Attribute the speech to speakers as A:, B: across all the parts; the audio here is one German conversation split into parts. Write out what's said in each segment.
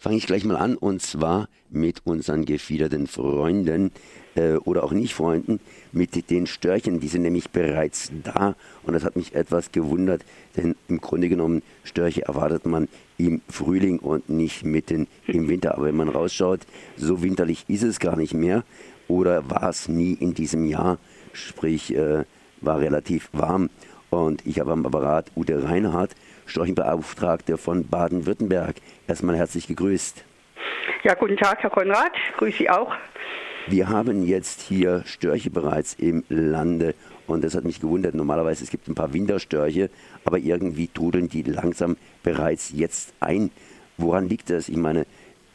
A: fange ich gleich mal an und zwar mit unseren gefiederten Freunden äh, oder auch nicht Freunden, mit den Störchen. Die sind nämlich bereits da und das hat mich etwas gewundert, denn im Grunde genommen Störche erwartet man im Frühling und nicht mitten im Winter. Aber wenn man rausschaut, so winterlich ist es gar nicht mehr oder war es nie in diesem Jahr, sprich äh, war relativ warm. Und ich habe am Apparat Ute Reinhardt, Storchenbeauftragte von Baden-Württemberg. Erstmal herzlich gegrüßt.
B: Ja, guten Tag, Herr Konrad. Grüße Sie auch.
A: Wir haben jetzt hier Störche bereits im Lande und das hat mich gewundert. Normalerweise es gibt ein paar Winterstörche, aber irgendwie trudeln die langsam bereits jetzt ein. Woran liegt das? Ich meine,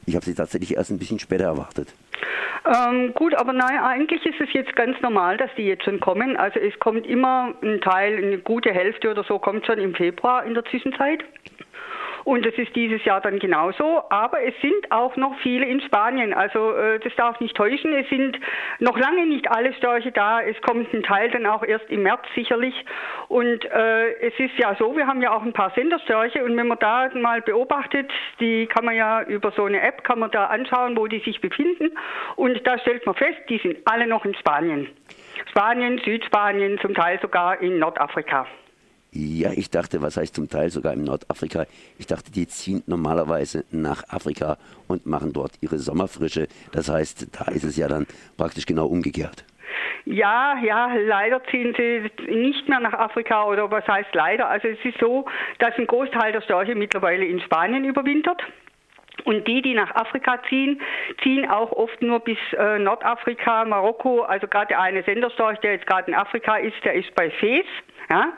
A: ich habe sie tatsächlich erst ein bisschen später erwartet.
B: Ähm, gut, aber nein, eigentlich ist es jetzt ganz normal, dass die jetzt schon kommen. Also es kommt immer ein Teil, eine gute Hälfte oder so kommt schon im Februar in der Zwischenzeit. Und das ist dieses Jahr dann genauso. Aber es sind auch noch viele in Spanien. Also äh, das darf nicht täuschen. Es sind noch lange nicht alle Störche da. Es kommt ein Teil dann auch erst im März sicherlich. Und äh, es ist ja so, wir haben ja auch ein paar Senderstörche. Und wenn man da mal beobachtet, die kann man ja über so eine App, kann man da anschauen, wo die sich befinden. Und da stellt man fest, die sind alle noch in Spanien. Spanien, Südspanien, zum Teil sogar in Nordafrika.
A: Ja, ich dachte, was heißt zum Teil sogar im Nordafrika? Ich dachte, die ziehen normalerweise nach Afrika und machen dort ihre Sommerfrische. Das heißt, da ist es ja dann praktisch genau umgekehrt.
B: Ja, ja, leider ziehen sie nicht mehr nach Afrika oder was heißt leider? Also es ist so, dass ein Großteil der Störche mittlerweile in Spanien überwintert. Und die, die nach Afrika ziehen, ziehen auch oft nur bis äh, Nordafrika, Marokko. Also gerade der eine Senderstorch, der jetzt gerade in Afrika ist, der ist bei Fes. Ja?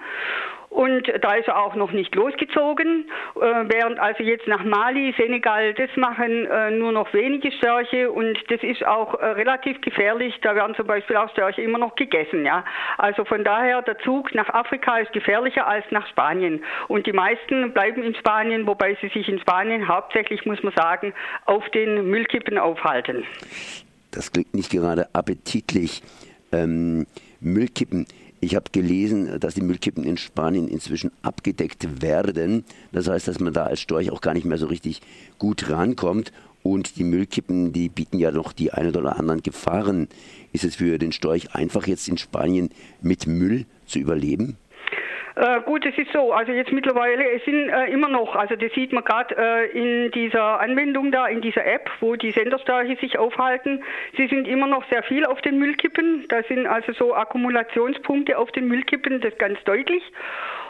B: Und da ist er auch noch nicht losgezogen, äh, während also jetzt nach Mali, Senegal, das machen äh, nur noch wenige Störche und das ist auch äh, relativ gefährlich. Da werden zum Beispiel auch Störche immer noch gegessen. Ja? Also von daher, der Zug nach Afrika ist gefährlicher als nach Spanien. Und die meisten bleiben in Spanien, wobei sie sich in Spanien hauptsächlich, muss man sagen, auf den Müllkippen aufhalten.
A: Das klingt nicht gerade appetitlich. Ähm, Müllkippen ich habe gelesen, dass die Müllkippen in Spanien inzwischen abgedeckt werden. Das heißt, dass man da als Storch auch gar nicht mehr so richtig gut rankommt. Und die Müllkippen, die bieten ja noch die ein oder anderen Gefahren. Ist es für den Storch einfach jetzt in Spanien mit Müll zu überleben?
B: Äh, gut, es ist so, also jetzt mittlerweile, es sind äh, immer noch, also das sieht man gerade äh, in dieser Anwendung da, in dieser App, wo die Senderstörche sich aufhalten, sie sind immer noch sehr viel auf den Müllkippen, da sind also so Akkumulationspunkte auf den Müllkippen, das ganz deutlich.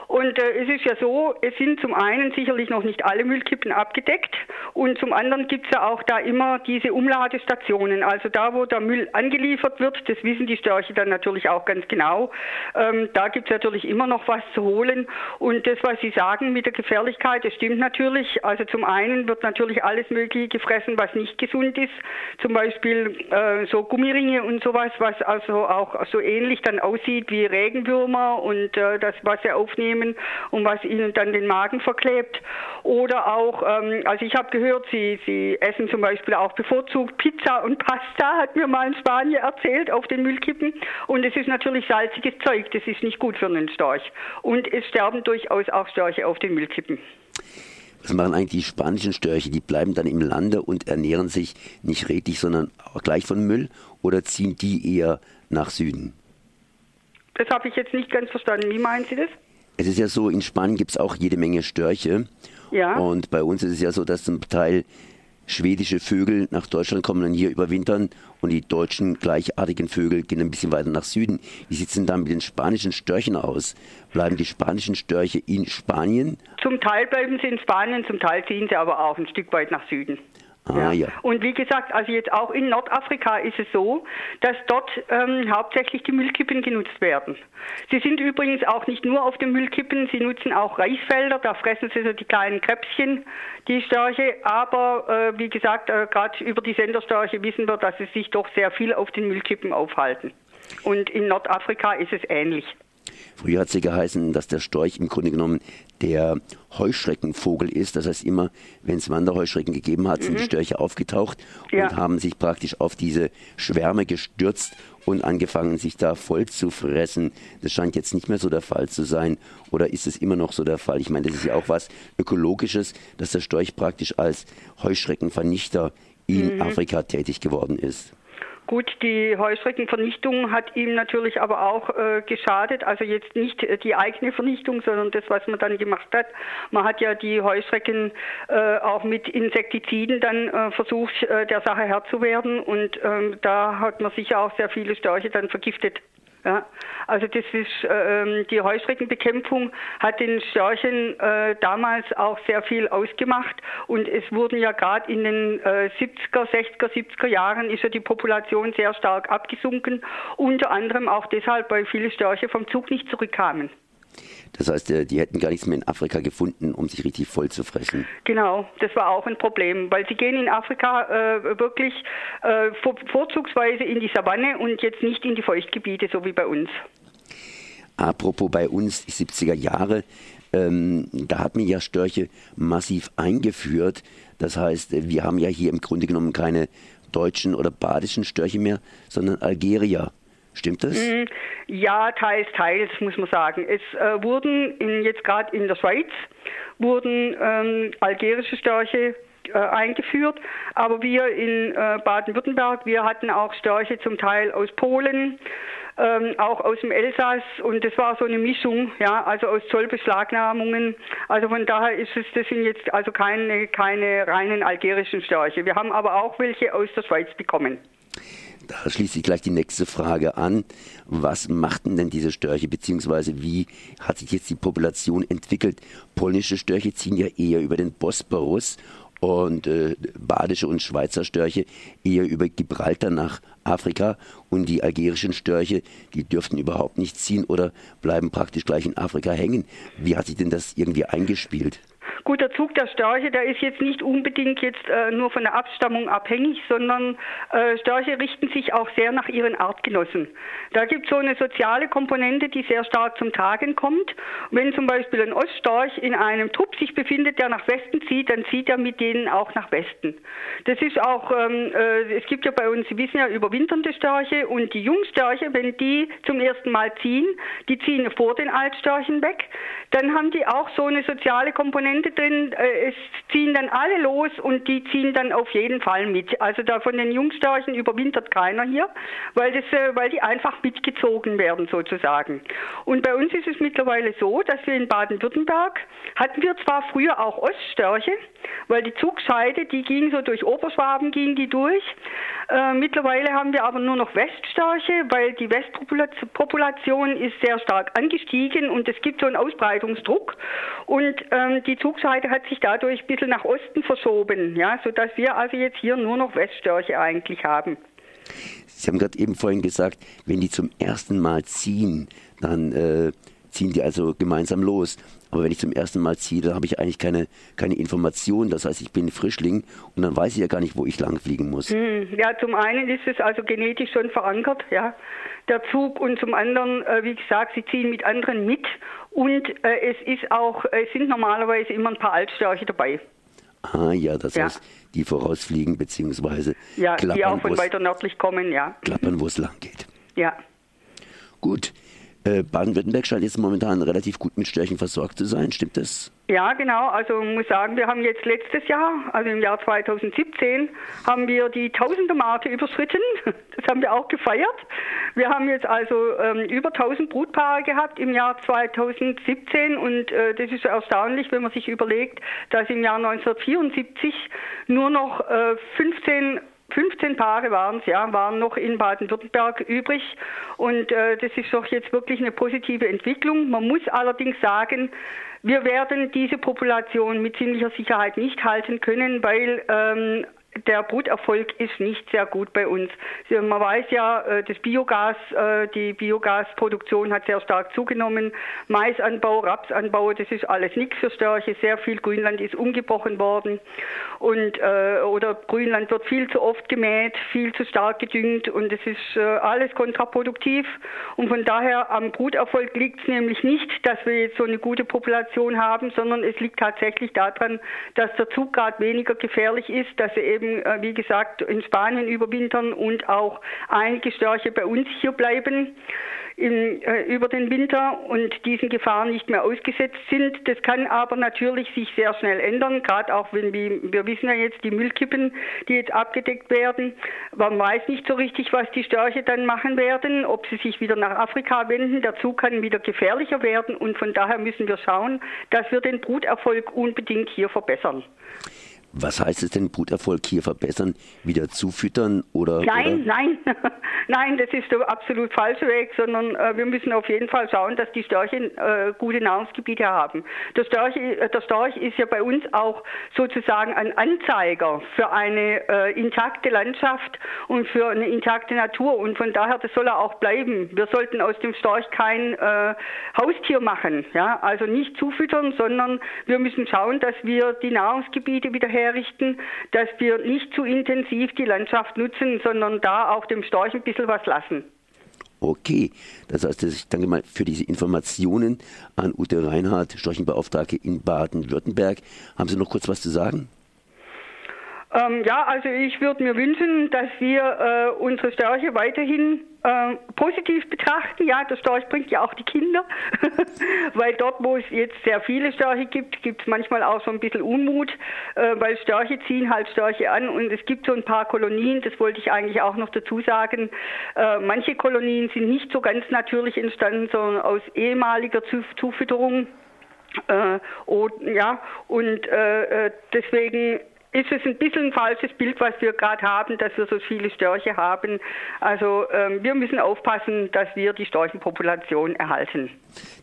B: Und äh, es ist ja so, es sind zum einen sicherlich noch nicht alle Müllkippen abgedeckt und zum anderen gibt es ja auch da immer diese Umladestationen. Also da, wo der Müll angeliefert wird, das wissen die Störche dann natürlich auch ganz genau, ähm, da gibt es natürlich immer noch was zu holen. Und das, was Sie sagen mit der Gefährlichkeit, das stimmt natürlich. Also zum einen wird natürlich alles Mögliche gefressen, was nicht gesund ist. Zum Beispiel äh, so Gummiringe und sowas, was also auch so ähnlich dann aussieht wie Regenwürmer und äh, das, was sie aufnehmen nehmen und was ihnen dann den Magen verklebt. Oder auch, ähm, also ich habe gehört, sie, sie essen zum Beispiel auch bevorzugt Pizza und Pasta, hat mir mal ein Spanier erzählt, auf den Müllkippen. Und es ist natürlich salziges Zeug, das ist nicht gut für einen Storch. Und es sterben durchaus auch Störche auf den Müllkippen.
A: Was machen eigentlich die spanischen Störche? Die bleiben dann im Lande und ernähren sich nicht redlich, sondern auch gleich von Müll? Oder ziehen die eher nach Süden?
B: Das habe ich jetzt nicht ganz verstanden. Wie meinen Sie das?
A: Es ist ja so, in Spanien gibt es auch jede Menge Störche. Ja. Und bei uns ist es ja so, dass zum Teil schwedische Vögel nach Deutschland kommen und hier überwintern und die deutschen gleichartigen Vögel gehen ein bisschen weiter nach Süden. Wie sieht es denn dann mit den spanischen Störchen aus? Bleiben die spanischen Störche in Spanien?
B: Zum Teil bleiben sie in Spanien, zum Teil ziehen sie aber auch ein Stück weit nach Süden. Ah, ja. ja. Und wie gesagt, also jetzt auch in Nordafrika ist es so, dass dort ähm, hauptsächlich die Müllkippen genutzt werden. Sie sind übrigens auch nicht nur auf den Müllkippen, sie nutzen auch Reisfelder, da fressen sie so die kleinen Krebschen, die Störche, aber äh, wie gesagt, äh, gerade über die Senderstörche wissen wir, dass sie sich doch sehr viel auf den Müllkippen aufhalten. Und in Nordafrika ist es ähnlich.
A: Früher hat sie geheißen, dass der Storch im Grunde genommen der Heuschreckenvogel ist. Das heißt, immer wenn es Wanderheuschrecken gegeben hat, mhm. sind die mhm. Störche aufgetaucht ja. und haben sich praktisch auf diese Schwärme gestürzt und angefangen, sich da voll zu fressen. Das scheint jetzt nicht mehr so der Fall zu sein. Oder ist es immer noch so der Fall? Ich meine, das ist ja auch was Ökologisches, dass der Storch praktisch als Heuschreckenvernichter in mhm. Afrika tätig geworden ist.
B: Gut, die Heuschreckenvernichtung hat ihm natürlich aber auch äh, geschadet. Also jetzt nicht äh, die eigene Vernichtung, sondern das, was man dann gemacht hat. Man hat ja die Heuschrecken äh, auch mit Insektiziden dann äh, versucht, äh, der Sache Herr zu werden. Und ähm, da hat man sicher auch sehr viele Störche dann vergiftet. Ja, also das ist äh, die Heuschreckenbekämpfung hat den Störchen äh, damals auch sehr viel ausgemacht. Und es wurden ja gerade in den äh, 70er, 60er, 70er Jahren ist ja die Population sehr stark abgesunken, unter anderem auch deshalb, weil viele Störche vom Zug nicht zurückkamen.
A: Das heißt, äh, die hätten gar nichts mehr in Afrika gefunden, um sich richtig voll zu fressen.
B: Genau, das war auch ein Problem, weil sie gehen in Afrika äh, wirklich äh, vor, vorzugsweise in die Savanne und jetzt nicht in die Feuchtgebiete, so wie bei uns.
A: Apropos bei uns, die 70er Jahre, ähm, da hat man ja Störche massiv eingeführt. Das heißt, wir haben ja hier im Grunde genommen keine deutschen oder badischen Störche mehr, sondern Algerier. Stimmt das? Mm,
B: ja, teils, teils, muss man sagen. Es äh, wurden in, jetzt gerade in der Schweiz wurden ähm, algerische Störche äh, eingeführt, aber wir in äh, Baden-Württemberg, wir hatten auch Störche zum Teil aus Polen, ähm, auch aus dem Elsass und das war so eine Mischung, ja, also aus Zollbeschlagnahmungen. Also von daher ist es, das sind jetzt also keine, keine reinen algerischen Störche. Wir haben aber auch welche aus der Schweiz bekommen.
A: Da schließt sich gleich die nächste Frage an. Was machten denn diese Störche, beziehungsweise wie hat sich jetzt die Population entwickelt? Polnische Störche ziehen ja eher über den Bosporus und äh, badische und Schweizer Störche eher über Gibraltar nach Afrika und die algerischen Störche, die dürften überhaupt nicht ziehen oder bleiben praktisch gleich in Afrika hängen. Wie hat sich denn das irgendwie eingespielt?
B: Gut, der Zug der Störche, der ist jetzt nicht unbedingt jetzt äh, nur von der Abstammung abhängig, sondern äh, Störche richten sich auch sehr nach ihren Artgenossen. Da gibt es so eine soziale Komponente, die sehr stark zum Tragen kommt. Wenn zum Beispiel ein Oststorch in einem Trupp sich befindet, der nach Westen zieht, dann zieht er mit denen auch nach Westen. Das ist auch, ähm, äh, es gibt ja bei uns, Sie wissen ja, überwinternde Störche und die Jungstörche, wenn die zum ersten Mal ziehen, die ziehen vor den Altstörchen weg, dann haben die auch so eine soziale Komponente drin, äh, es ziehen dann alle los und die ziehen dann auf jeden Fall mit. Also da von den Jungstörchen überwintert keiner hier, weil, das, äh, weil die einfach mitgezogen werden sozusagen. Und bei uns ist es mittlerweile so, dass wir in Baden-Württemberg hatten wir zwar früher auch Oststörche, weil die Zugscheide, die ging so durch Oberschwaben, ging die durch. Äh, mittlerweile haben wir aber nur noch Weststörche, weil die Westpopulation ist sehr stark angestiegen und es gibt so einen Ausbreitungsdruck. Und ähm, die Zugseite hat sich dadurch ein bisschen nach Osten verschoben, ja, sodass wir also jetzt hier nur noch Weststörche eigentlich haben.
A: Sie haben gerade eben vorhin gesagt, wenn die zum ersten Mal ziehen, dann äh, ziehen die also gemeinsam los. Aber wenn ich zum ersten Mal ziehe, dann habe ich eigentlich keine, keine Information. Das heißt, ich bin Frischling und dann weiß ich ja gar nicht, wo ich lang fliegen muss. Hm,
B: ja, zum einen ist es also genetisch schon verankert, ja, der Zug. Und zum anderen, äh, wie gesagt, sie ziehen mit anderen mit. Und äh, es ist auch, es sind normalerweise immer ein paar Altstörche dabei.
A: Ah ja, das ja. heißt, die vorausfliegen beziehungsweise
B: ja, klappern, die auch von weiter nördlich kommen, ja.
A: Klappern, wo es lang geht.
B: Ja.
A: Gut. Äh, Baden-Württemberg scheint jetzt momentan relativ gut mit Störchen versorgt zu sein. Stimmt das?
B: Ja, genau. Also ich muss sagen, wir haben jetzt letztes Jahr, also im Jahr 2017, haben wir die Tausender-Marke überschritten. Das haben wir auch gefeiert. Wir haben jetzt also ähm, über 1000 Brutpaare gehabt im Jahr 2017 und äh, das ist erstaunlich, wenn man sich überlegt, dass im Jahr 1974 nur noch äh, 15 15 Paare waren es, ja, waren noch in Baden-Württemberg übrig. Und äh, das ist doch jetzt wirklich eine positive Entwicklung. Man muss allerdings sagen, wir werden diese Population mit ziemlicher Sicherheit nicht halten können, weil ähm, der Bruterfolg ist nicht sehr gut bei uns. Man weiß ja, äh, das Biogas, äh, die Biogasproduktion hat sehr stark zugenommen. Maisanbau, Rapsanbau, das ist alles nichts für Störche. Sehr viel Grünland ist umgebrochen worden und äh, oder Grünland wird viel zu oft gemäht, viel zu stark gedüngt und es ist alles kontraproduktiv. Und von daher am Bruterfolg liegt es nämlich nicht, dass wir jetzt so eine gute Population haben, sondern es liegt tatsächlich daran, dass der Zuggrad weniger gefährlich ist, dass sie eben, äh, wie gesagt, in Spanien überwintern und auch einige Störche bei uns hier bleiben in, äh, über den Winter und diesen Gefahren nicht mehr ausgesetzt sind. Das kann aber natürlich sich sehr schnell ändern, gerade auch wenn wir, wir wissen ja jetzt die Müllkippen, die jetzt abgedeckt werden. Man weiß nicht so richtig, was die Störche dann machen werden, ob sie sich wieder nach Afrika wenden. Der Zug kann wieder gefährlicher werden und von daher müssen wir schauen, dass wir den Bruterfolg unbedingt hier verbessern.
A: Was heißt es denn, Bruterfolg hier verbessern? Wieder zufüttern oder?
B: Nein,
A: oder?
B: nein, nein, das ist der absolut falsche Weg, sondern äh, wir müssen auf jeden Fall schauen, dass die Störche äh, gute Nahrungsgebiete haben. Der Storch, äh, der Storch ist ja bei uns auch sozusagen ein Anzeiger für eine äh, intakte Landschaft und für eine intakte Natur und von daher, das soll er auch bleiben. Wir sollten aus dem Storch kein äh, Haustier machen, ja, also nicht zufüttern, sondern wir müssen schauen, dass wir die Nahrungsgebiete wieder herrichten, dass wir nicht zu intensiv die Landschaft nutzen, sondern da auch dem Storch ein bisschen was lassen.
A: Okay, das heißt, ich danke mal für diese Informationen an Ute Reinhardt, Storchenbeauftragte in Baden-Württemberg. Haben Sie noch kurz was zu sagen?
B: Ähm, ja, also ich würde mir wünschen, dass wir äh, unsere Störche weiterhin äh, positiv betrachten. Ja, der Storch bringt ja auch die Kinder, weil dort, wo es jetzt sehr viele Störche gibt, gibt es manchmal auch so ein bisschen Unmut, äh, weil Störche ziehen halt Störche an und es gibt so ein paar Kolonien, das wollte ich eigentlich auch noch dazu sagen. Äh, manche Kolonien sind nicht so ganz natürlich entstanden, sondern aus ehemaliger Zufütterung. Äh, und, ja, und äh, äh, deswegen ist es ein bisschen ein falsches Bild, was wir gerade haben, dass wir so viele Störche haben. Also ähm, wir müssen aufpassen, dass wir die Storchenpopulation erhalten.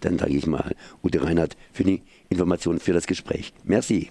A: Dann danke ich mal Ute Reinhardt für die Informationen für das Gespräch. Merci.